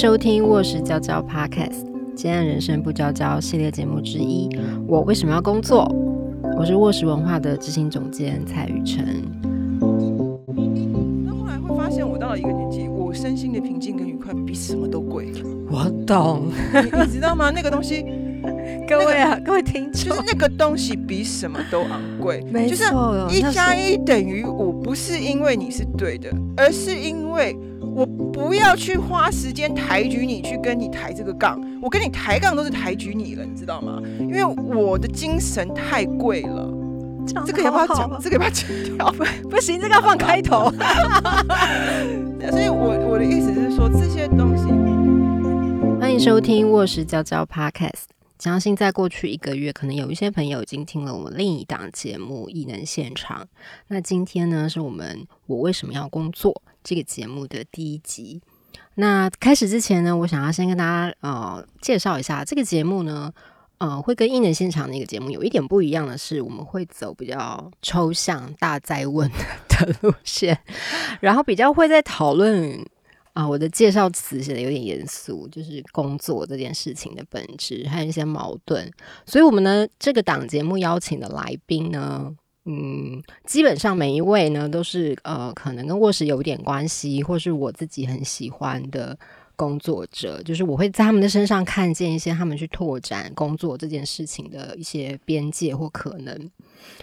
收听《卧室娇娇 Podcast》，今天人生不娇娇系列节目之一。我为什么要工作？我是卧室文化的执行总监蔡雨辰。那后来会发现，我到了一个年纪，我身心的平静跟愉快比什么都贵。我懂，你你知道吗？那个东西，各位啊，各位听众，就是那个东西比什么都昂贵。没就是错，一加一等于五，不是因为你是对的，而是因为我不要去花时间抬举你，去跟你抬这个杠。我跟你抬杠都是抬举你了，你知道吗？因为我的精神太贵了。样这个要不要好好讲？这个要不要剪掉？不行，这个要放开头。所以我我的意思是说，这些东西。欢迎收听《卧室娇娇 Podcast》。相信在过去一个月，可能有一些朋友已经听了我们另一档节目《异能现场》。那今天呢，是我们《我为什么要工作》这个节目的第一集。那开始之前呢，我想要先跟大家呃介绍一下这个节目呢。呃，会跟异能现场那个节目有一点不一样的是，我们会走比较抽象、大灾问 的路线，然后比较会在讨论啊，我的介绍词写的有点严肃，就是工作这件事情的本质，还有一些矛盾。所以，我们呢这个档节目邀请的来宾呢，嗯，基本上每一位呢都是呃，可能跟卧室有点关系，或是我自己很喜欢的工作者，就是我会在他们的身上看见一些他们去拓展工作这件事情的一些边界或可能。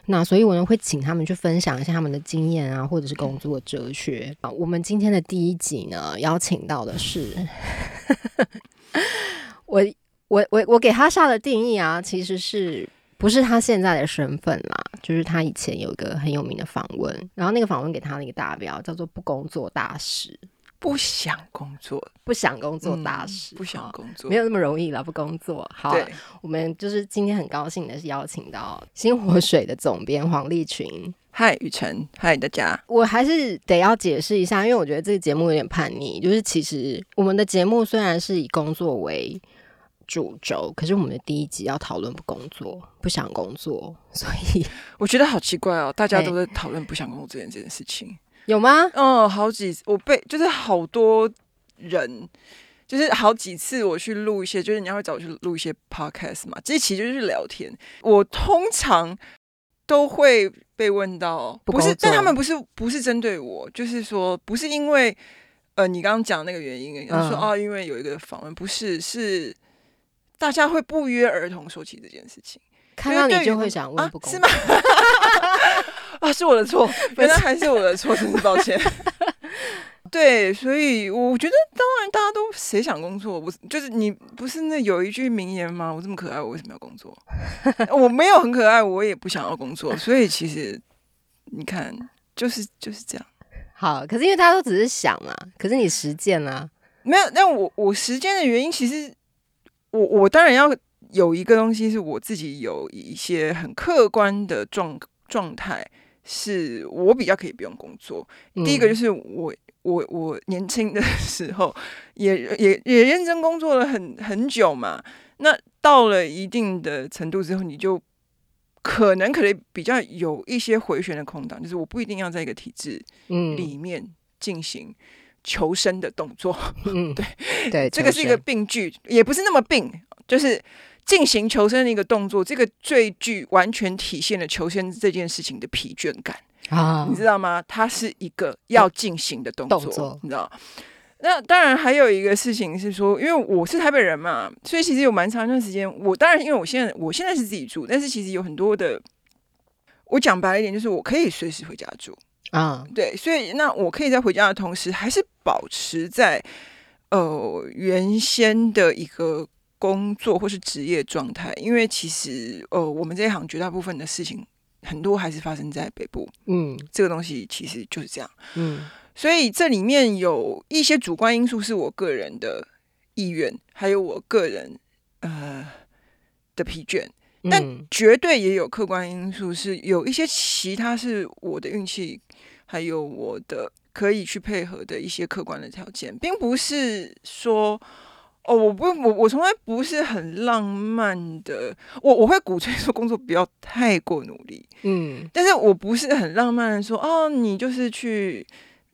那所以，我呢会请他们去分享一下他们的经验啊，或者是工作哲学啊。我们今天的第一集呢，邀请到的是 我，我，我，我给他下的定义啊，其实是不是他现在的身份啦？就是他以前有一个很有名的访问，然后那个访问给他的一个大标叫做“不工作大师不想工作，”，不想工作大嗯，不想工作，没有那么容易了，不工作。好，对，我们就是今天很高兴的是邀请到新火水的总编黄立群。嗨，雨辰，嗨，大家，我还是得要解释一下，因为我觉得这个节目有点叛逆。就是其实我们的节目虽然是以工作为主轴，可是我们的第一集要讨论不工作，不想工作，所以我觉得好奇怪哦，大家哎都在讨论不想工作这件这件事情。有吗？嗯，好几我被就是好多人，就是好几次我去录一些，就是人家会找我去录一些 podcast 嘛，这其实就是聊天。我通常都会被问到，不是，但他们不是不是针对我，就是说不是因为呃你刚刚讲那个原因，然后说嗯哦、因为有一个访问，不是是。大家会不约而同说起这件事情看到你对就会想问啊是吗？啊，是我的错，原来还是我的错，真是抱歉。对，所以我觉得，当然大家都谁想工作，不是就是你不是那有一句名言吗？我这么可爱，我为什么要工作？我没有很可爱，我也不想要工作。所以其实你看，就是就是这样。好。可是因为大家都只是想嘛，可是你实践啊，没有，那我我实践的原因，其实我我当然要有一个东西，是我自己有一些很客观的状状态，是我比较可以不用工作。第一个嗯就是我我我年轻的 时候也也也认真工作了很很久嘛，那到了一定的程度之后，你就可能可能比较有一些回旋的空档，就是我不一定要在一个体制嗯里面进行求生的动作。嗯，对对，这个是一个病句，也不是那么病，就是进行求生的一个动作。这个最具完全体现了求生这件事情的疲倦感，啊你，知道吗？它是一个要进行的动作，动作你知道。那当然还有一个事情是说，因为我是台北人嘛，所以其实有蛮长一段时间，我当然因为我现在我现在是自己住，但是其实有很多的，我讲白一点，就是我可以随时回家住，啊，对，所以那我可以在回家的同时，还是保持在呃原先的一个工作或是职业状态，因为其实呃我们这一行绝大部分的事情，很多还是发生在北部，嗯。这个东西其实就是这样，嗯。所以这里面有一些主观因素是我个人的意愿，还有我个人呃的疲倦。但嗯。绝对也有客观因素，是有一些其他是我的运气，还有我的可以去配合的一些客观的条件，并不是说哦，我不我我从来不是很浪漫的，我我会鼓吹说工作不要太过努力，嗯但是我不是很浪漫的说哦，你就是去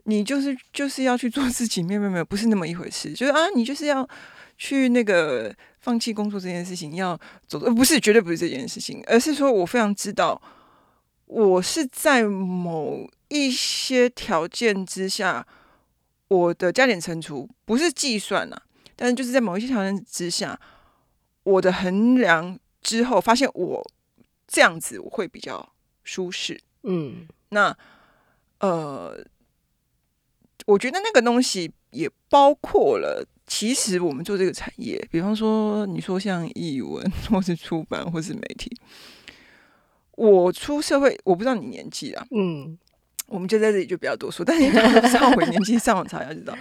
你就是就是要去做自己，没有没有没有，不是那么一回事。就是啊，你就是要去那个放弃工作这件事情，要走，呃，不是绝对不是这件事情，而是说我非常知道，我是在某一些条件之下，我的加减乘除不是计算啊，但是就是在某一些条件之下，我的衡量之后，发现我这样子我会比较舒适。嗯那呃，我觉得那个东西也包括了，其实我们做这个产业，比方说你说像译文或是出版或是媒体，我出社会，我不知道你年纪啊，嗯我们就在这里就不要多说，但是你上回年纪上网查一下就知道。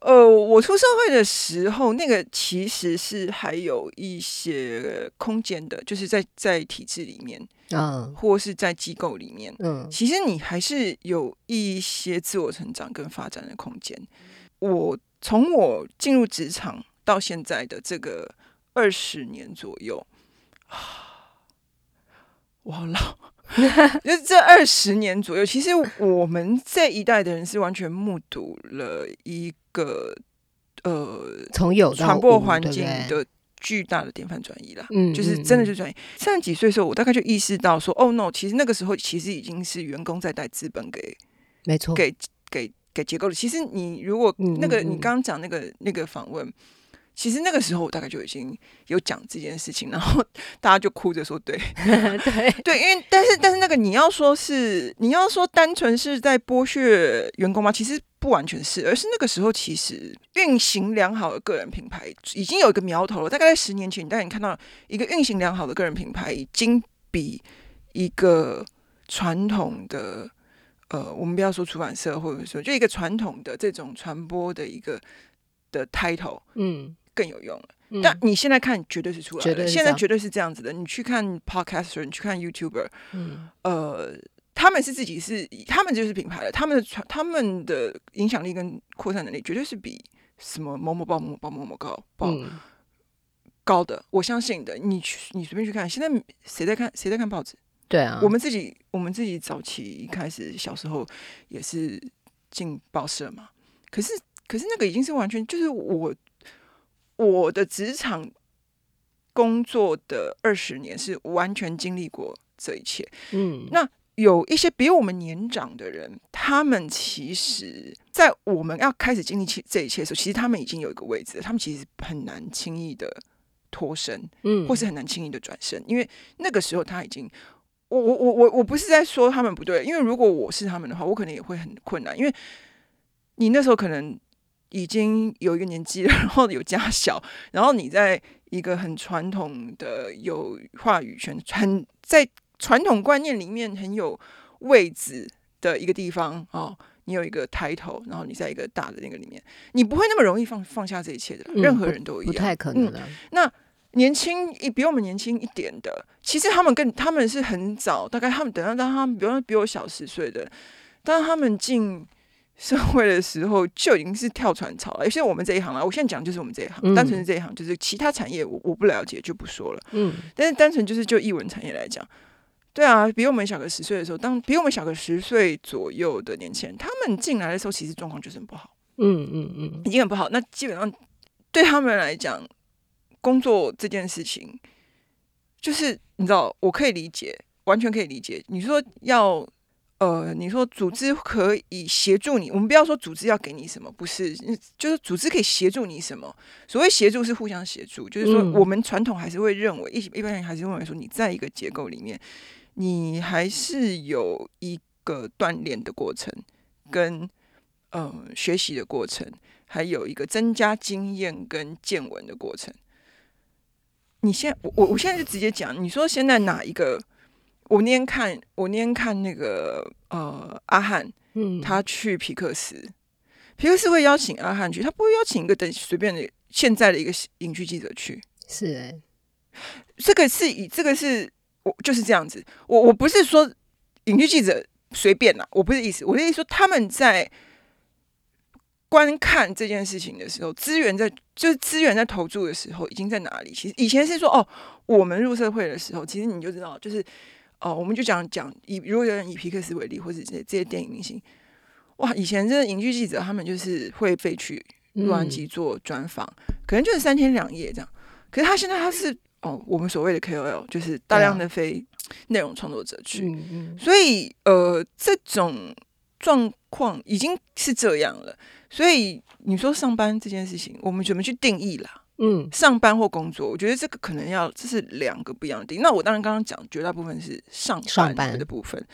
呃，我出社会的时候，那个其实是还有一些空间的，就是在在体制里面，嗯。或是在机构里面，嗯。其实你还是有一些自我成长跟发展的空间。我从我进入职场到现在的这个二十年左右，啊，我好老，就是这二十年左右，其实我们这一代的人是完全目睹了一个呃从有到传播无环境的巨大的典范转移了。嗯就是真的就转移。三十几岁的时候，我大概就意识到说，哦 no，其实那个时候其实已经是员工在带资本给没错，给给给结构了。其实你如果嗯那个你刚刚讲那个那个访问，其实那个时候我大概就已经有讲这件事情，然后 大家就哭着说对 对，对，因为但是但是那个你要说是你要说单纯是在剥削员工吗？其实不完全是，而是那个时候其实运行良好的个人品牌已经有一个苗头了。大概在十年前，但你看到一个运行良好的个人品牌，已经比一个传统的呃，我们不要说出版社，或者说就一个传统的这种传播的一个的 title 嗯更有用了。嗯但你现在看绝对是出来了，现在绝对是这样子的。你去看 podcaster，你去看 YouTuber，嗯呃，他们是自己是，他们就是品牌了，他们的传，他们的影响力跟扩散能力绝对是比什么某某报、某某报、某某高报嗯高的，我相信的。你去，你随便去看，现在谁在看？谁在看报纸？对啊，我们自己，我们自己早期一开始小时候也是进报社嘛，可是，可是那个已经是完全就是我我的职场工作的二十年是完全经历过这一切。嗯。那有一些比我们年长的人，他们其实，在我们要开始经历起这一切的时候，其实他们已经有一个位置了，他们其实很难轻易的脱身，嗯。或是很难轻易的转身，因为那个时候他已经，我我我我我不是在说他们不对，因为如果我是他们的话，我可能也会很困难，因为你那时候可能已经有一个年纪了，然后有家小，然后你在一个很传统的有话语权、很在传统观念里面很有位置的一个地方哦。你有一个抬头，然后你在一个大的那个里面，你不会那么容易放放下这一切的，嗯任何人都一样，不太可能了，那年轻一比我们年轻一点的，其实他们更他们是很早，大概他们等到当他们比如比我小十岁的，当他们进社会的时候，就已经是跳船潮了。尤其是我们这一行啊，我现在讲就是我们这一行，嗯单纯是这一行，就是其他产业我我不了解就不说了。嗯但是单纯就是就译文产业来讲，对啊，比我们小个十岁的时候，当比我们小个十岁左右的年轻人，他们进来的时候，其实状况就是很不好。嗯嗯嗯已经很不好。那基本上对他们来讲，工作这件事情，就是你知道，我可以理解，完全可以理解。你说要呃，你说组织可以协助你，我们不要说组织要给你什么，不是，就是组织可以协助你什么。所谓协助是互相协助，就是说嗯我们传统还是会认为，一一般人还是认为说，你在一个结构里面，你还是有一个锻炼的过程，跟呃学习的过程，还有一个增加经验跟见闻的过程。你现，我我我现在就直接讲，你说现在哪一个？我那天看，我那天看那个呃阿汉，嗯，他去皮克斯，皮克斯会邀请阿汉去，他不会邀请一个等随便的现在的一个影剧记者去。是哎，这个是以这个是我就是这样子，我我不是说影剧记者随便啦，我不是意思，我的意思说他们在观看这件事情的时候，资源在就是资源在投注的时候，已经在哪里？其实以前是说哦，我们入社会的时候，其实你就知道，就是哦，我们就讲讲以如果有人以皮克斯为例，或者这这些电影明星，哇，以前真的影剧记者他们就是会飞去洛杉矶做专访，可能就是三天两夜这样。可是他现在他是哦，我们所谓的 KOL，就是大量的飞内容创作者去，嗯嗯所以呃，这种状况已经是这样了。所以你说上班这件事情，我们怎么去定义啦？嗯上班或工作，我觉得这个可能要这是两个不一样的。那我当然刚刚讲绝大部分是上上班的部分，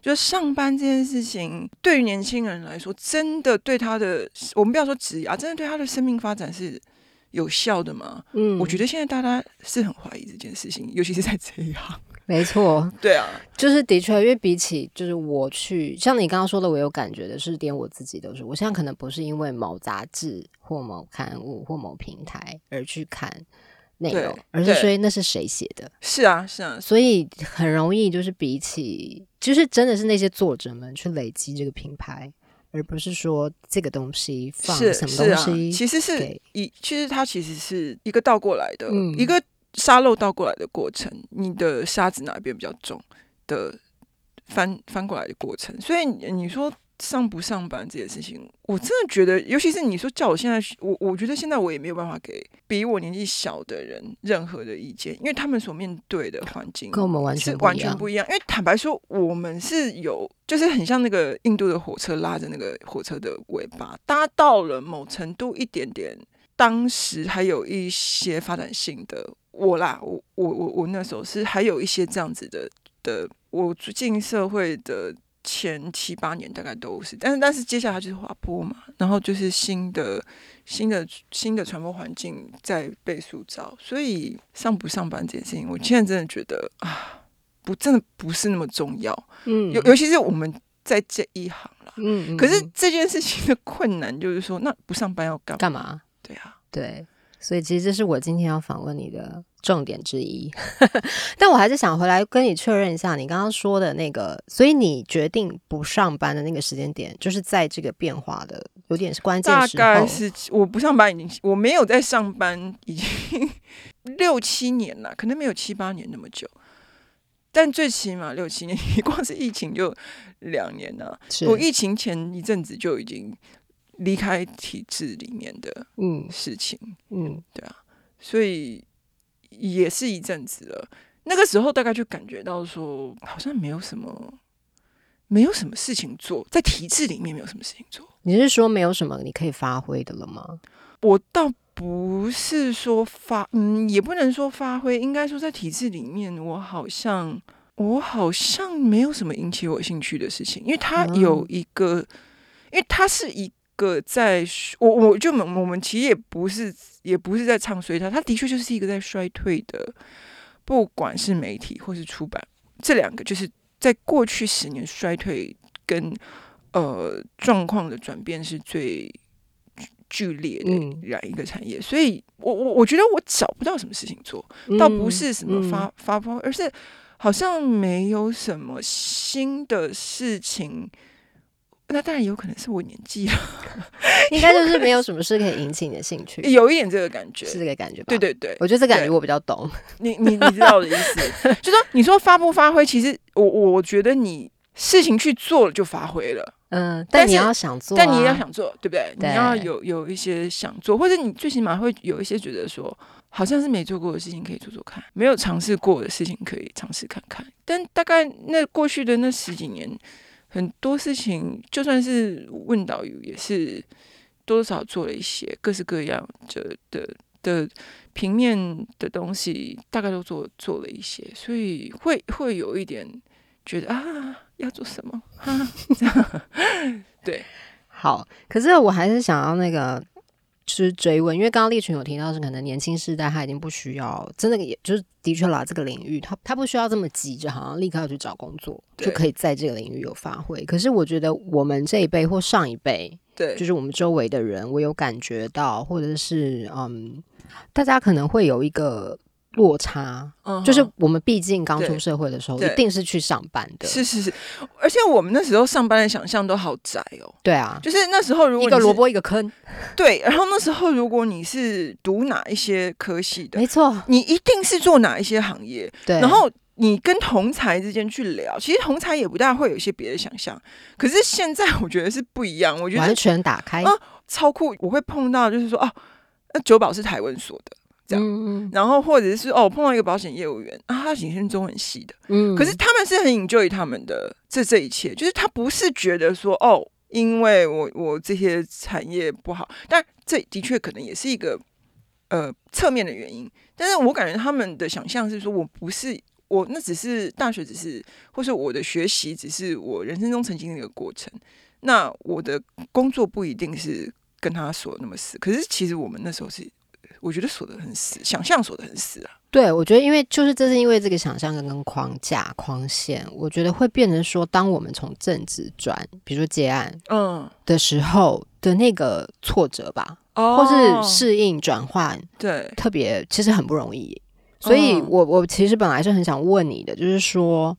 就是上班这件事情对于年轻人来说，真的对他的我们不要说职业啊，真的对他的生命发展是有效的吗？嗯，我觉得现在大家是很怀疑这件事情，尤其是在这一行。没错，对啊，就是的确，因为比起就是我去，像你刚刚说的，我有感觉的是，连我自己都是，我现在可能不是因为某杂志或某刊物或某平台而去看内容，而是对。说那是谁写的，是啊，是啊，所以很容易就是比起，就是真的是那些作者们去累积这个品牌，而不是说这个东西放什么东西其实是给一，其实它其实是一个倒过来的，嗯。一个沙漏倒过来的过程，你的沙子哪边比较重的翻翻过来的过程。所以你你说上不上班这件事情，我真的觉得，尤其是你说叫我现在，我我觉得现在我也没有办法给比我年纪小的人任何的意见，因为他们所面对的环境跟我们完全完全不一样。全不一样。因为坦白说，我们是有，就是很像那个印度的火车拉着那个火车的尾巴，搭到了某程度一点点，当时还有一些发展性的我啦，我我我我那时候是还有一些这样子的的，我进社会的。前七八年大概都是，但是但是接下来就是滑坡嘛，然后就是新的新的新的传播环境在被塑造，所以上不上班这件事情，我现在真的觉得啊，不真的不是那么重要，嗯尤尤其是我们在这一行啦。嗯，嗯可是嗯这件事情的困难就是说，那不上班要干嘛？干嘛？对啊，对，所以其实这是我今天要访问你的重点之一。但我还是想回来跟你确认一下，你刚刚说的那个，所以你决定不上班的那个时间点，就是在这个变化的有点是关键大时候。概是我不上班已经，我没有在上班已经 六七年了，可能没有七八年那么久。但最起码六七年，你 光是疫情就两年了。是我疫情前一阵子就已经离开体制里面的嗯事情，嗯对啊所以也是一阵子了。那个时候大概就感觉到说，好像没有什么，没有什么事情做，在体制里面没有什么事情做。你是说没有什么你可以发挥的了吗？我倒不是说发，嗯，也不能说发挥，应该说在体制里面，我好像我好像没有什么引起我兴趣的事情，因为它嗯有一个，因为它是一个在，我我就我们其实也不是也不是在唱衰它，它的确就是一个在衰退的，不管是媒体或是出版这两个，就是在过去十年衰退跟呃状况的转变是最剧烈的嗯两一个产业，所以我我我觉得我找不到什么事情做，倒不是什么发、嗯发疯，而是好像没有什么新的事情。那当然有可能是我年纪了，应该就是没有什么事可以引起你的兴趣，有一点这个感觉。是这个感觉吧？对，对对，我觉得这感觉我比较懂。你你你知道我的意思，就说你说发不发挥，其实我我觉得你事情去做了就发挥了。嗯，但你要想做啊，但你也要想做，对不对？对你要有有一些想做，或者你最起码会有一些觉得说，好像是没做过的事情可以做做看，没有尝试过的事情可以尝试看看。但大概那过去的那十几年，很多事情，就算是问导游，也是多多少做了一些各式各样就的的平面的东西，大概都做做了一些，所以会会有一点觉得啊，要做什么？啊这样 对。好，可是我还是想要那个。就是追问，因为刚刚立群有提到是可能年轻世代他已经不需要，真的也就是的确啦，这个领域他他不需要这么急着，好像立刻要去找工作就可以在这个领域有发挥。可是我觉得我们这一辈或上一辈，对，就是我们周围的人，我有感觉到，或者是嗯，大家可能会有一个落差，嗯就是我们毕竟刚出社会的时候，一定是去上班的，是是是，而且我们那时候上班的想象都好窄哦。对啊，就是那时候，如果一个萝卜一个坑，对，然后那时候如果你是读哪一些科系的，没错，你一定是做哪一些行业，对，然后你跟同才之间去聊，其实同才也不大会有一些别的想象。可是现在我觉得是不一样，我觉得完全打开啊，超酷。我会碰到就是说，哦，那九保是台湾所的。这样，然后或者是哦，碰到一个保险业务员啊，他以前中很细的，嗯，可是他们是很 enjoy 他们的这这一切，就是他不是觉得说哦，因为我我这些产业不好，但这的确可能也是一个呃侧面的原因，但是我感觉他们的想象是说我不是我那只是大学只是，或是我的学习只是我人生中曾经的一个过程，那我的工作不一定是跟他说那么死，可是其实我们那时候是。我觉得锁得很死，想象锁得很死啊。对，我觉得因为就是这是因为这个想象跟跟框架框线，我觉得会变成说，当我们从政治转，比如说接案，嗯的时候的那个挫折吧，或是适应转换，对，特别其实很不容易。所以我我其实本来是很想问你的，就是说，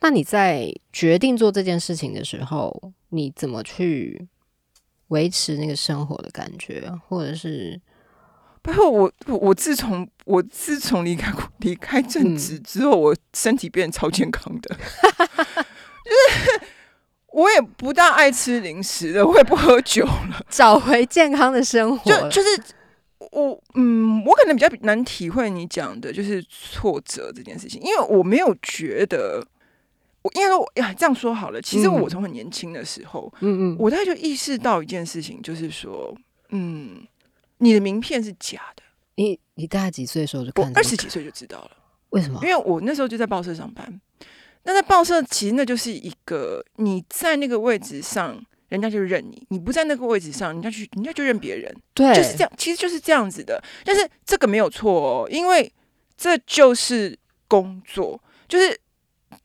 那你在决定做这件事情的时候，你怎么去维持那个生活的感觉，或者是？然后我我自从我自从离开离开正职之后，我身体变超健康的，就是我也不大爱吃零食了，我也不喝酒了，找回健康的生活。就就是我嗯，我可能比较难体会你讲的，就是挫折这件事情，因为我没有觉得我应该说呀这样说好了。其实我从很年轻的时候，嗯嗯，我大概就意识到一件事情，就是说，嗯。你的名片是假的。你你大概几岁的时候就看？二十几岁就知道了。为什么？因为我那时候就在报社上班。那在报社，其实那就是一个你在那个位置上，人家就认你；你不在那个位置上，人家去人家就认别人。对，就是这样。其实就是这样子的。但是这个没有错哦，因为这就是工作。就是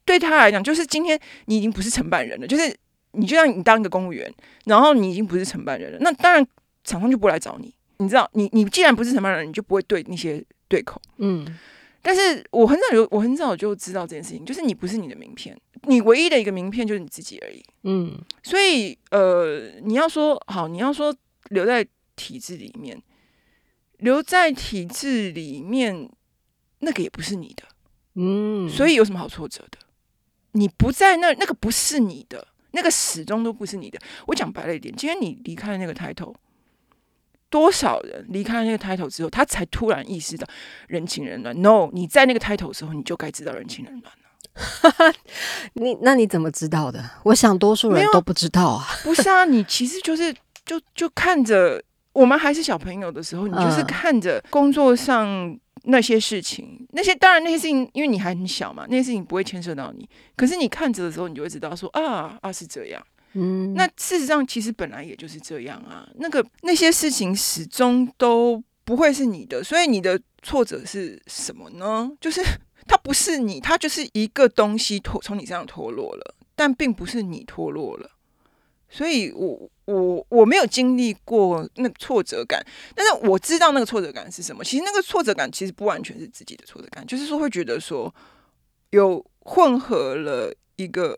对他来讲，就是今天你已经不是承办人了。就是你就像你当一个公务员，然后你已经不是承办人了，那当然厂商就不来找你。你知道，你你既然不是承办人，你就不会对那些对口。嗯，但是我很早就我很早就知道这件事情，就是你不是你的名片，你唯一的一个名片就是你自己而已。嗯，所以呃，你要说好，你要说留在体制里面，留在体制里面，那个也不是你的。嗯，所以有什么好挫折的？你不在那，那个不是你的，那个始终都不是你的。我讲白了一点，今天你离开那个抬头。多少人离开那个 title 之后，他才突然意识到人情冷暖？No，你在那个 title 的时候，你就该知道人情冷暖了。你那你怎么知道的？我想多数人都不知道啊。不是啊，你其实就是就就看着我们还是小朋友的时候，你就是看着工作上那些事情，那些当然那些事情，因为你还很小嘛，那些事情不会牵涉到你。可是你看着的时候，你就会知道说啊啊是这样。嗯，那事实上其实本来也就是这样啊。那个那些事情始终都不会是你的，所以你的挫折是什么呢？就是 它不是你，它就是一个东西脱从你身上脱落了，但并不是你脱落了。所以我我我没有经历过那挫折感，但是我知道那个挫折感是什么。其实那个挫折感其实不完全是自己的挫折感，就是说会觉得说有混合了一个。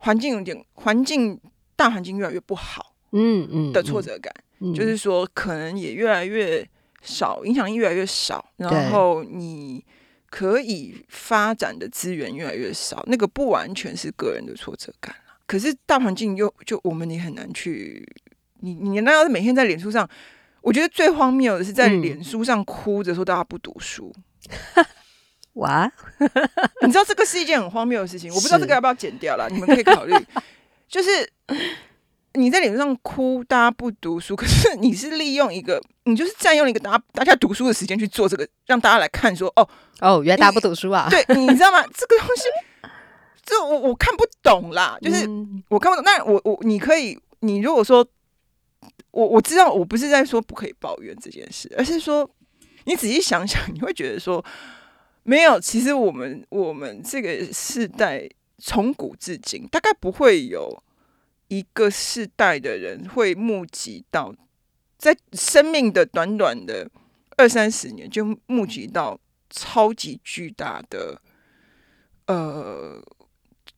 环境有点环境大环境越来越不好，嗯嗯的挫折感，就是说可能也越来越少，影响力越来越少，然后你可以发展的资源越来越少，那个不完全是个人的挫折感可是大环境又就我们也很难去，你你那要是每天在脸书上，我觉得最荒谬的是在脸书上哭着说大家不读书。哇，你知道这个是一件很荒谬的事情，我不知道这个要不要剪掉了，你们可以考虑。就是你在脸上哭，大家不读书，可是你是利用一个，你就是占用了一个大家大家读书的时间去做这个，让大家来看说，哦哦，原来大家不读书啊？对，你知道吗？这个东西，这我我看不懂啦，就是我看不懂。那我我你可以，你如果说，我我知道我不是在说不可以抱怨这件事，而是说你仔细想想，你会觉得说。没有，其实我们我们这个世代从古至今，大概不会有一个世代的人会目击到，在生命的短短的二三十年就目击到超级巨大的，呃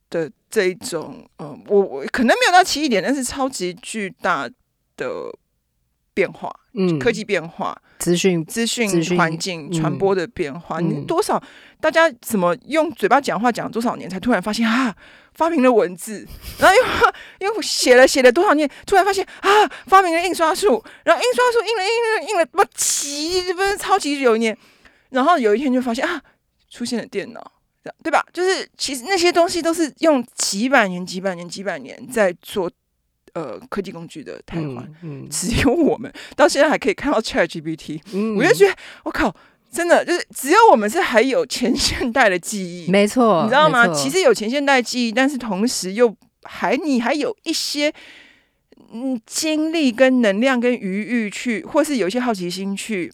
的这种，呃，我我可能没有到奇异点，但是超级巨大的变化，嗯科技变化，资讯资讯环境嗯传播的变化，你嗯多少大家怎么用嘴巴讲话讲多少年，才突然发现啊，发明了文字，然后又又写了写了多少年，突然发现啊，发明了印刷术，然后印刷术印了印了印了不几不是超级有一年，然后有一天就发现啊，出现了电脑。对吧？就是其实那些东西都是用几百年、几百年、几百年在做呃科技工具的瘫痪，嗯嗯只有我们到现在还可以看到 Chat GPT，嗯我就觉得我靠，真的就是只有我们是还有前现代的记忆，没错，你知道吗？其实有前现代记忆，但是同时又还你还有一些嗯精力跟能量跟余欲去，或是有一些好奇心去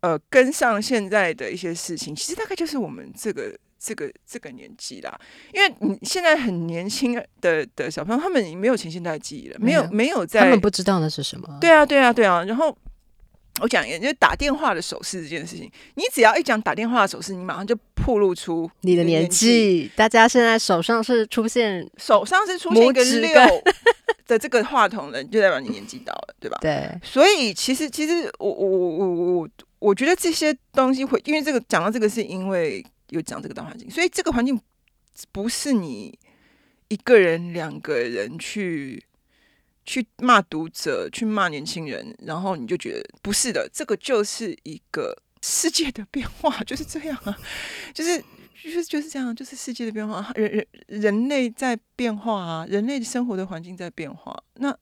呃跟上现在的一些事情。其实大概就是我们这个。这个这个年纪啦，因为你现在很年轻的的小朋友，他们已经没有前现代记忆了，没有没有在他们不知道那是什么。对啊，对啊，对啊。然后我讲一个，就是打电话的手势这件事情，你只要一讲打电话的手势，你马上就暴露出你的年纪，大家现在手上是出现手上是出现一个六的这个话筒的，就代表你年纪到了，对吧？对，所以其实其实我我我我我我觉得这些东西会，因为这个讲到这个是因为又讲这个大环境，所以这个环境不是你一个人、两个人去去骂读者、去骂年轻人，然后你就觉得不是的，这个就是一个世界的变化，就是这样啊，就是。就是就是这样，就是世界的变化，人人人类在变化啊，人类的生活的环境在变化。那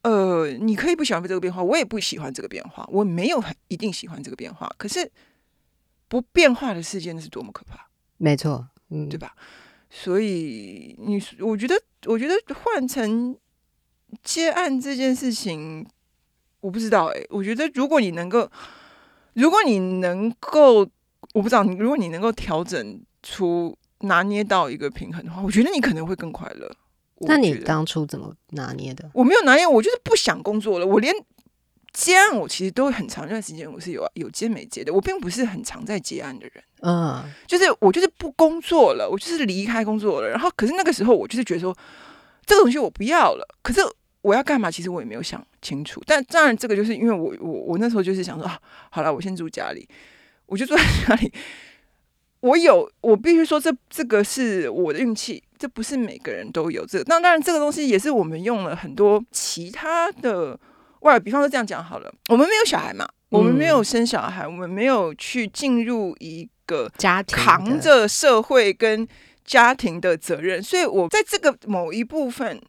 呃，你可以不喜欢这个变化，我也不喜欢这个变化，我没有很一定喜欢这个变化。可是不变化的世界那是多么可怕，没错，嗯，对吧？所以你，我觉得，我觉得换成接案这件事情，我不知道哎、我觉得如果你能够，如果你能够，我不知道，你如果你能够调整出拿捏到一个平衡的话，我觉得你可能会更快乐。那你当初怎么拿捏的？我没有拿捏，我就是不想工作了。我连接案，我其实都很长一段时间我是有有接没接的。我并不是很常在接案的人，嗯，就是我就是不工作了，我就是离开工作了。然后，可是那个时候我就是觉得说，这个东西我不要了。可是我要干嘛？其实我也没有想清楚。但当然，这个就是因为我我我那时候就是想说啊，好了，我先住家里，我就住在家里。我有，我必须说这这个是我的运气，这不是每个人都有这个。那当然，这个东西也是我们用了很多其他的外，比方说这样讲好了，我们没有小孩嘛，我们没有生小孩，我们没有去进入一个家庭扛着社会跟家庭的责任，所以我在这个某一部分，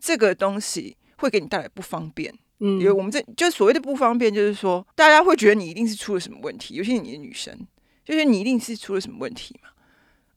这个东西会给你带来不方便。嗯因为我们这就所谓的不方便，就是说大家会觉得你一定是出了什么问题，尤其是你的女生，就是你一定是出了什么问题嘛。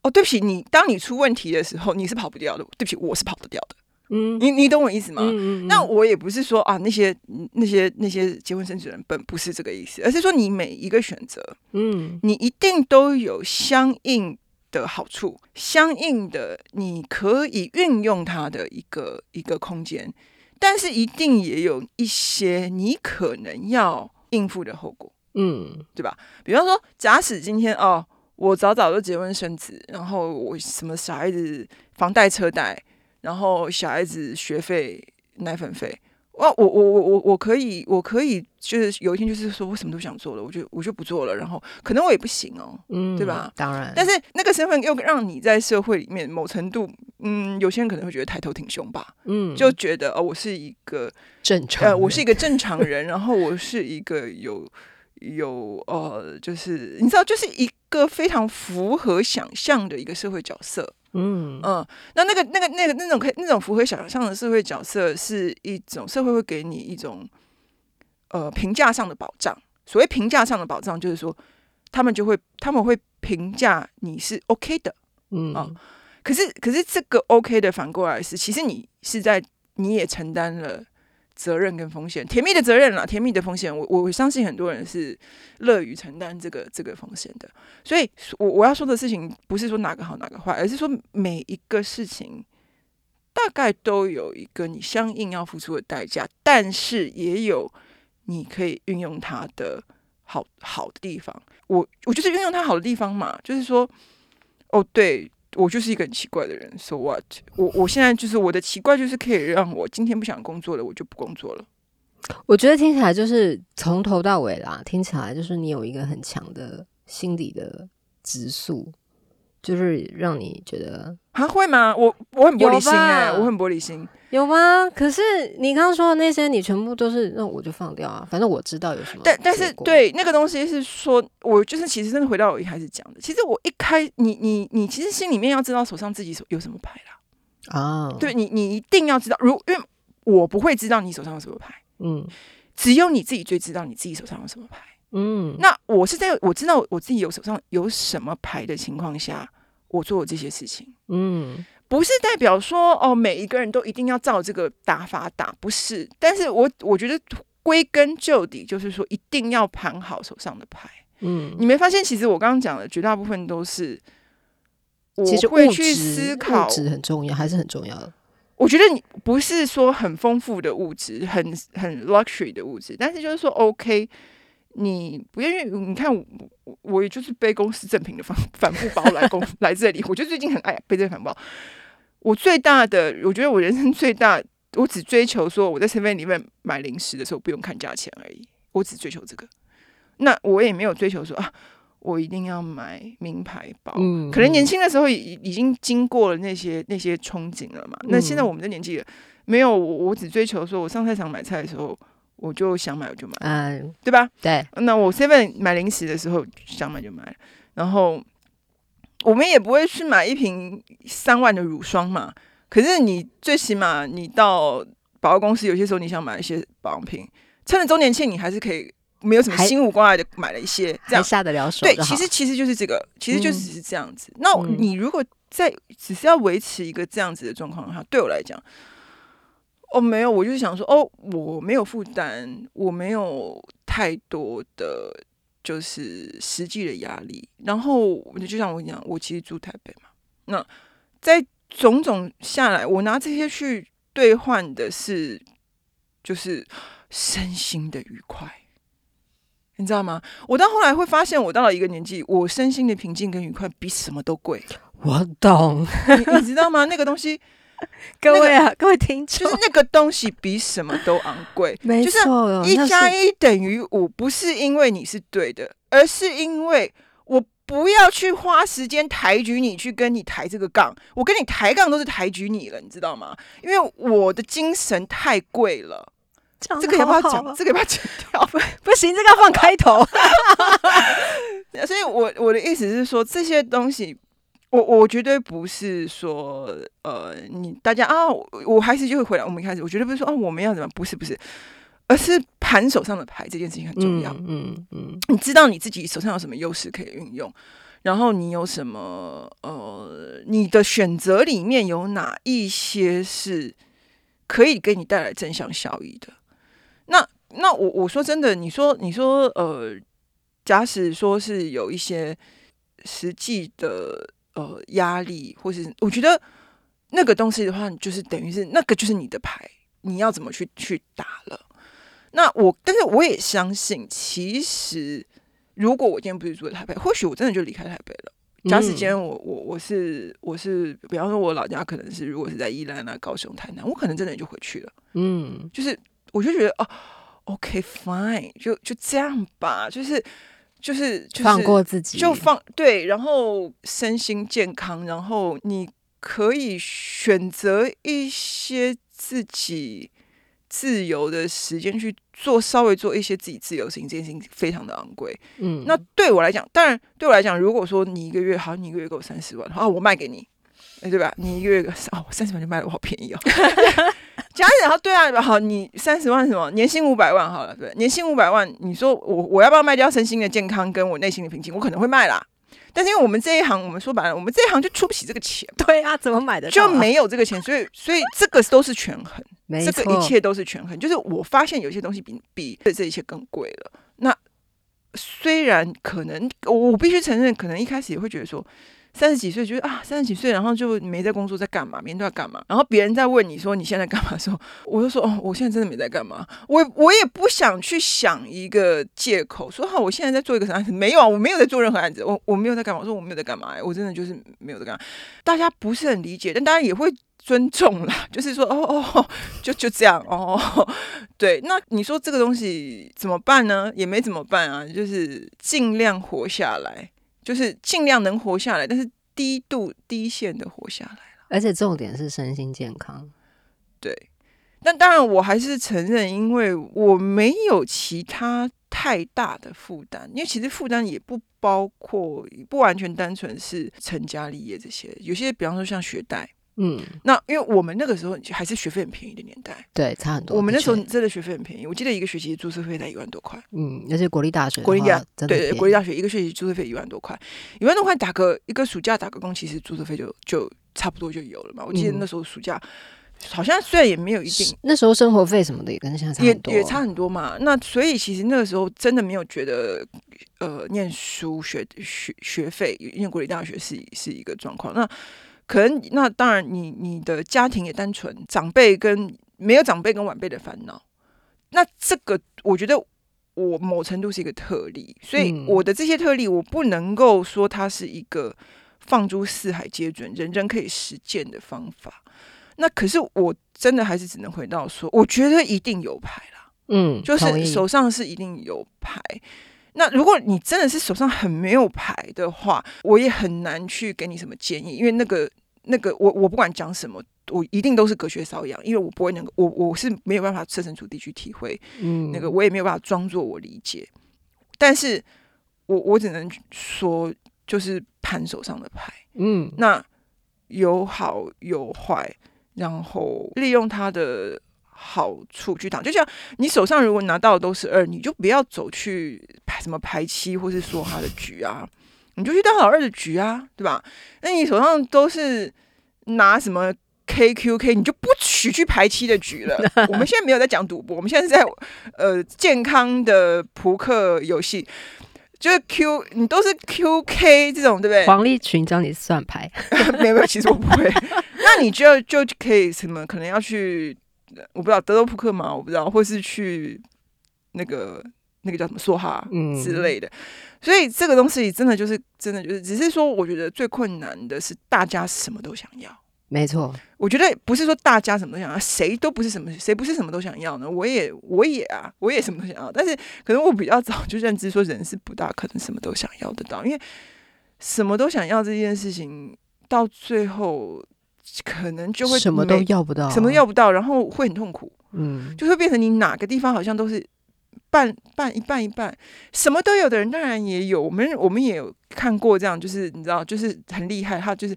哦，对不起，你当你出问题的时候，你是跑不掉的。对不起，我是跑得掉的。嗯你你懂我意思吗？嗯嗯那我也不是说啊，那些那些那些结婚生子的人本不是这个意思，而是说你每一个选择，嗯你一定都有相应的好处，相应的你可以运用它的一个一个空间，但是一定也有一些你可能要应付的后果，嗯对吧？比方说，假使今天哦，我早早就结婚生子，然后我什么小孩子房贷车贷，然后小孩子学费、奶粉费。哇，我我我我我可以，我可以，就是有一天就是说我什么都想做了，我就我就不做了，然后可能我也不行哦，嗯，对吧？当然，但是那个身份又让你在社会里面某程度，嗯，有些人可能会觉得抬头挺胸吧，嗯，就觉得哦，我是一个正常人，呃，我是一个正常人，然后我是一个有有呃，就是你知道，就是一个非常符合想象的一个社会角色。嗯嗯，那那个那个那个那种可以那种符合想象的社会角色，是一种社会会给你一种呃评价上的保障。所谓评价上的保障，就是说他们就会他们会评价你是 OK 的。嗯啊可是可是这个 OK 的反过来是，其实你是在你也承担了责任跟风险，甜蜜的责任啦，甜蜜的风险，我我相信很多人是乐于承担这个这个风险的。所以，我我要说的事情不是说哪个好哪个坏，而是说每一个事情大概都有一个你相应要付出的代价，但是也有你可以运用它的好好的地方。我我就是运用它好的地方嘛，就是说，哦，对我就是一个很奇怪的人，so what？我我现在就是我的奇怪，就是可以让我今天不想工作了，我就不工作了。我觉得听起来就是从头到尾啦，听起来就是你有一个很强的心理的指数，就是让你觉得啊，会吗？我我很玻璃心哎、我很玻璃心。有吗？可是你刚刚说的那些，你全部都是那我就放掉啊，反正我知道有什么。但但是对那个东西是说，我就是其实真的回到我一开始讲的，其实我一开你你你其实心里面要知道手上自己手有什么牌啦，啊，对你你一定要知道，如因为我不会知道你手上有什么牌，嗯只有你自己最知道你自己手上有什么牌。嗯，那我是在我知道我自己有手上有什么牌的情况下，我做这些事情。嗯不是代表说哦，每一个人都一定要照这个打法打，不是。但是我我觉得归根究底，就是说一定要盘好手上的牌。嗯，你没发现，其实我刚刚讲的绝大部分都是，我其实物会去质思考物。质很重要，还是很重要的。我觉得你不是说很丰富的物质，很很 luxury 的物质，但是就是说 OK，你不愿意，你看我我我也就是背公司正品的帆帆布包来公 来这里，我就最近很爱背这个帆布包。我最大的，我觉得我人生最大，我只追求说我在 seven 里面买零食的时候不用看价钱而已，我只追求这个。那我也没有追求说啊，我一定要买名牌包。嗯可能年轻的时候已已经经过了那些那些憧憬了嘛。那现在我们的年纪了，没有我我只追求说我上菜场买菜的时候，我就想买我就买，嗯，对吧？对，那我 seven 买零食的时候想买就买，然后我们也不会去买一瓶三万的乳霜嘛。可是你最起码你到保货公司，有些时候你想买一些保养品，趁着周年庆，你还是可以没有什么还心无挂碍的买了一些这样。下得了手对，其实其实就是这个，其实就嗯只是这样子。那嗯你如果在只是要维持一个这样子的状况的话，对我来讲，哦，没有，我就是想说，哦，我没有负担，我没有太多的就是实际的压力。然后就像我讲，我其实住台北嘛，那在种种下来，我拿这些去兑换的是，就是身心的愉快。你知道吗？我到后来会发现，我到了一个年纪，我身心的平静跟愉快比什么都贵。我懂，你你知道吗？那个东西，各位啊，各位听众就是，那个东西比什么都昂贵。没就是错，一加一等于五，不是因为你是对的，而是因为我不要去花时间抬举你，去跟你抬这个杠。我跟你抬杠都是抬举你了，你知道吗？因为我的精神太贵了。这个要不要讲？这个要不要剪掉？不 行，这个要放开头。所以我我的意思是说，这些东西，我我绝对不是说，呃，你大家啊，我我还是就会回来我们一开始，我绝对不是说啊，我们要怎么，不是不是，而是盘手上的牌这件事情很重要。嗯嗯嗯你知道你自己手上有什么优势可以运用，然后你有什么呃，你的选择里面有哪一些是可以给你带来正向效益的？那那我我说真的，你说你说呃，假使说是有一些实际的呃压力，或是我觉得那个东西的话，就是等于是那个就是你的牌，你要怎么去去打了。那我，但是我也相信，其实如果我今天不是住在台北，或许我真的就离开台北了。假使今天我我我是我是，比方说我老家可能是如果是在宜兰啊、高雄、台南，我可能真的就回去了。嗯就是我就觉得哦，OK fine，就就这样吧，就是就是就是放过自己，就放对，然后身心健康，然后你可以选择一些自己自由的时间去做，稍微做一些自己自由的事情，这件事情非常的昂贵。嗯那对我来讲，当然对我来讲，如果说你一个月好，你一个月给我三十万，好，我卖给你，哎对吧？你一个月个哦，三十万就卖了，我好便宜哦。假使然后对啊，好，你三十万什么年薪五百万好了，对，年薪五百万，你说我我要不要卖掉身心的健康跟我内心的平静？我可能会卖啦。但是因为我们这一行，我们说白了，我们这一行就出不起这个钱，对啊，怎么买的就没有这个钱，所以所以这个都是权衡。没这个一切都是权衡。就是我发现有些东西比比这一切更贵了。那虽然可能我我必须承认，可能一开始也会觉得说，三十几岁觉得啊，三十几岁，然后就没在工作，在干嘛？每天都在干嘛？然后别人在问你说你现在干嘛的时候，我就说哦，我现在真的没在干嘛。我我也不想去想一个借口，说好我现在在做一个什么案子？没有啊，我没有在做任何案子，我我没有在干嘛？我说我没有在干嘛？我真的就是没有在干嘛。大家不是很理解，但大家也会尊重啦，就是说哦哦，就就这样哦。对，那你说这个东西怎么办呢？也没怎么办啊，就是尽量活下来。就是尽量能活下来，但是低度低线的活下来了而且重点是身心健康。对，但当然我还是承认，因为我没有其他太大的负担，因为其实负担也不包括不完全单纯是成家立业这些，有些比方说像学贷。嗯，那因为我们那个时候还是学费很便宜的年代，对，差很多。我们那时候真的学费很便宜，我记得一个学期注册费才一万多块。嗯，而且国立大学，国立大对对，国立大学一个学期注册费一万多块，一万多块打个一个暑假打个工，其实注册费就就差不多就有了嘛。我记得那时候暑假好像虽然也没有一定，那时候生活费什么的也跟现在差很多，也差很多嘛。那所以其实那个时候真的没有觉得呃，念书学学学费念国立大学是是一个状况。那可能那当然，你你的家庭也单纯，长辈跟没有长辈跟晚辈的烦恼，那这个我觉得我某程度是一个特例，所以我的这些特例，我不能够说它是一个放诸四海皆准、人人可以实践的方法。那可是我真的还是只能回到说，我觉得一定有牌啦，嗯，就是手上是一定有牌。那如果你真的是手上很没有牌的话，我也很难去给你什么建议，因为那个那个我我不管讲什么，我一定都是隔靴搔痒，因为我不会能够我我是没有办法设身处地去体会，嗯，那个我也没有办法装作我理解，但是我我只能说就是盘手上的牌，嗯，那有好有坏，然后利用他的。好处去挡，就像你手上如果拿到的都是二，你就不要走去排什么排七或是说他的局啊，你就去当老二的局啊，对吧？那你手上都是拿什么 KQK，你就不许去排七的局了。我们现在没有在讲赌博，我们现在是在呃健康的扑克游戏，就是 Q 你都是 QK 这种，对不对？黄立群教你算牌，没有没有，其实我不会。那你就就可以什么？可能要去。我不知道德州扑克嘛，我不知道，或是去那个那个叫什么梭哈之类的，所以这个东西真的就是真的就是，只是说我觉得最困难的是大家什么都想要，没错，我觉得不是说大家什么都想要，谁都不是什么谁不是什么都想要呢？我也我也啊，我也什么都想要，但是可能我比较早就认知说人是不大可能什么都想要得到，因为什么都想要这件事情到最后。可能就会什么都要不到，什么都要不到，然后会很痛苦。嗯，就会变成你哪个地方好像都是半半一半一半，什么都有的人当然也有。我们我们也有看过这样，就是你知道，就是很厉害。他就是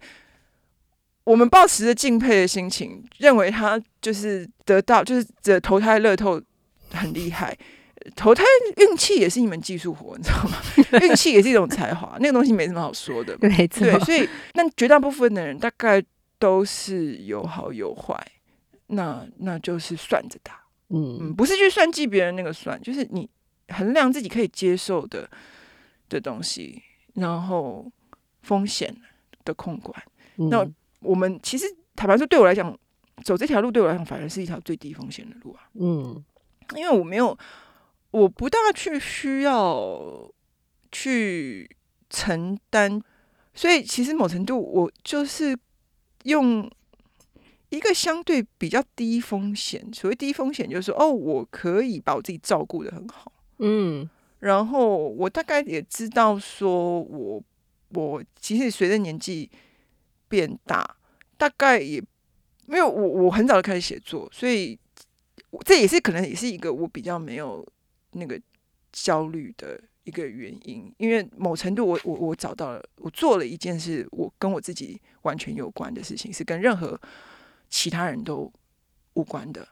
我们抱持着敬佩的心情，认为他就是得到，就是这投胎乐透很厉害。投胎运气也是一门技术活，你知道吗？运气也是一种才华，那个东西没什么好说的。没错，对，所以那绝大部分的人大概。都是有好有坏，那那就是算着打，嗯，不是去算计别人那个算，就是你衡量自己可以接受的的东西，然后风险的控管。那我们其实坦白说，对我来讲，走这条路对我来讲反而是一条最低风险的路啊，嗯，因为我没有，我不大去需要去承担，所以其实某程度我就是。用一个相对比较低风险，所谓低风险就是说，哦，我可以把我自己照顾的很好，嗯，然后我大概也知道说，我我其实随着年纪变大，大概也没有我我很早就开始写作，所以这也是可能也是一个我比较没有那个焦虑的。一个原因，因为某程度，我我我找到了，我做了一件事，我跟我自己完全有关的事情，是跟任何其他人都无关的，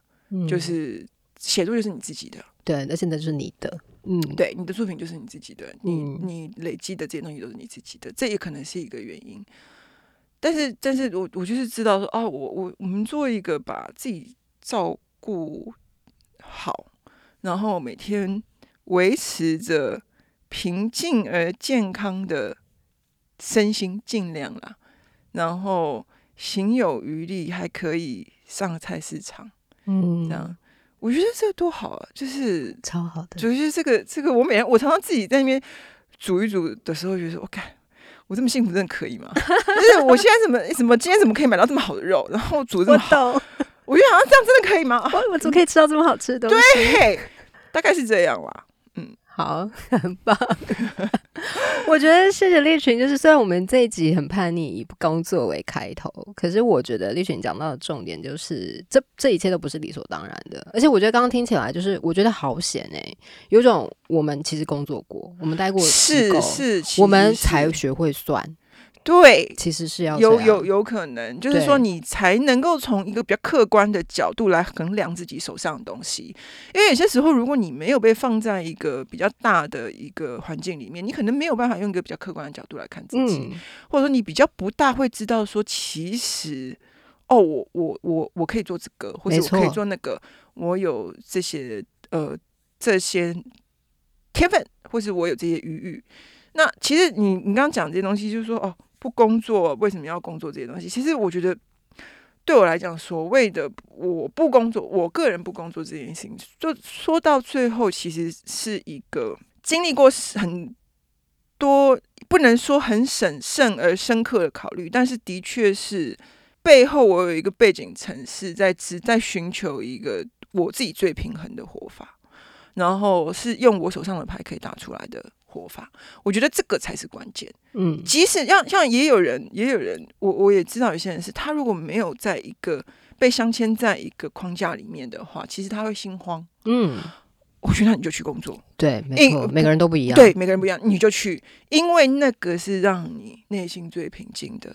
就是写作就是你自己的，对，那现在就是你的，嗯，对，你的作品就是你自己的，你你累积的这些东西都是你自己的，这也可能是一个原因。但是，但是我我就是知道说，啊，我我我们做一个把自己照顾好，然后每天维持着。平静而健康的身心尽量啦，然后行有余力还可以上菜市场，嗯这样，我觉得这多好啊！就是超好的，就是这个这个，我每天我常常自己在那边煮一煮的时候，觉得我看我这么幸福，真的可以吗？就是我现在怎么怎么今天怎么可以买到这么好的肉，然后煮这么好？懂，我觉得好像这样真的可以吗？我我怎么可以吃到这么好吃的东西？对，大概是这样啦。好，很棒。我觉得谢谢立群，就是虽然我们这一集很叛逆，以工作为开头，可是我觉得立群讲到的重点就是，这这一切都不是理所当然的。而且我觉得刚刚听起来，就是我觉得好险哎、有种我们其实工作过，我们待过是是，我们才学会算，对。其实是要有有有可能，就是说你才能够从一个比较客观的角度来衡量自己手上的东西，因为有些时候，如果你没有被放在一个比较大的一个环境里面，你可能没有办法用一个比较客观的角度来看自己，嗯或者说你比较不大会知道说，其实哦，我我我我可以做这个，或者我可以做那个，我有这些呃这些天分，或是我有这些余裕。那其实你你刚刚讲这些东西，就是说哦，不工作为什么要工作这些东西？其实我觉得对我来讲，所谓的我不工作，我个人不工作这件事情，就说到最后，其实是一个经历过很多不能说很审慎而深刻的考虑，但是的确是背后我有一个背景城市在只在寻求一个我自己最平衡的活法，然后是用我手上的牌可以打出来的活法，我觉得这个才是关键。嗯。即使像像也有人，也有人，我我也知道有些人是他如果没有在一个被镶嵌在一个框架里面的话，其实他会心慌。嗯，我觉得那你就去工作，对，没每个人都不一样，对，每个人不一样，你就去，因为那个是让你内心最平静的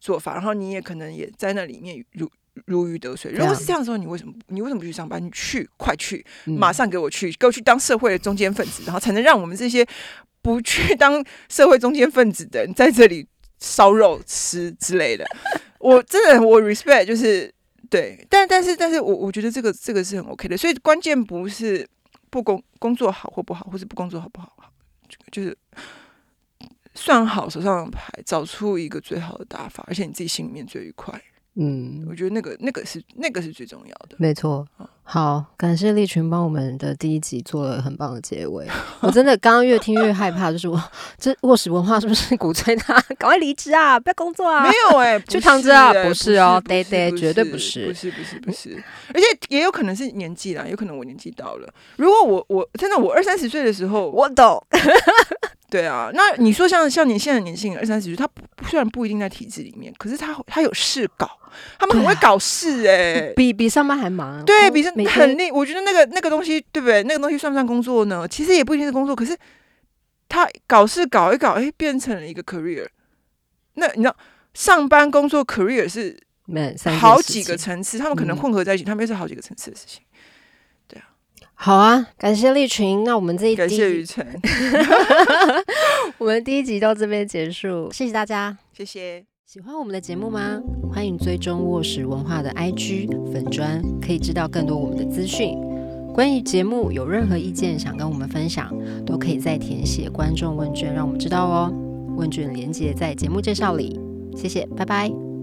做法，然后你也可能也在那里面如如鱼得水。如果是这样的时候，你为什么你为什么不去上班？你去，快去，嗯马上给我去，给我去当社会的中间分子，然后才能让我们这些不去 当社会中间分子的人在这里烧肉吃之类的。我真的我 respect 就是对，但但是但是我我觉得这个这个是很 OK 的，所以关键不是不工工作好或不好，或是不工作好不好，就是算好手上的牌，找出一个最好的打法，而且你自己心里面最愉快。嗯，我觉得那个那个是那个是最重要的。没错，好，感谢立群帮我们的第一集做了很棒的结尾。我真的刚刚越听越害怕，就是我这卧室文化是不是鼓吹他赶快离职啊，不要工作啊？没有哎、去躺着啊不是哦不对对绝对不不是不是不是不是，而且也有可能是年纪啦，有可能我年纪到了。如果我我真的我二三十岁的时候，我懂，对啊，那你说像像你现在年轻人二三十岁，他不虽然不一定在体制里面，可是他他有事搞，他们很会搞事哎、比比上班还忙。对，比是每天很厉，我觉得那个那个东西，对不对？那个东西算不算工作呢？其实也不一定是工作，可是他搞事搞一搞，哎，变成了一个 career。那你知道，上班工作 career 是好几个层次，他们可能嗯混合在一起，他们又是好几个层次的事情。好啊，感谢立群。那我们这一感谢雨辰，我们第一集到这边结束，谢谢大家。谢谢。喜欢我们的节目吗？欢迎追踪卧室文化的 IG 粉砖，可以知道更多我们的资讯。关于节目有任何意见想跟我们分享，都可以在填写观众问卷，让我们知道哦。问卷连接在节目介绍里。谢谢，拜拜。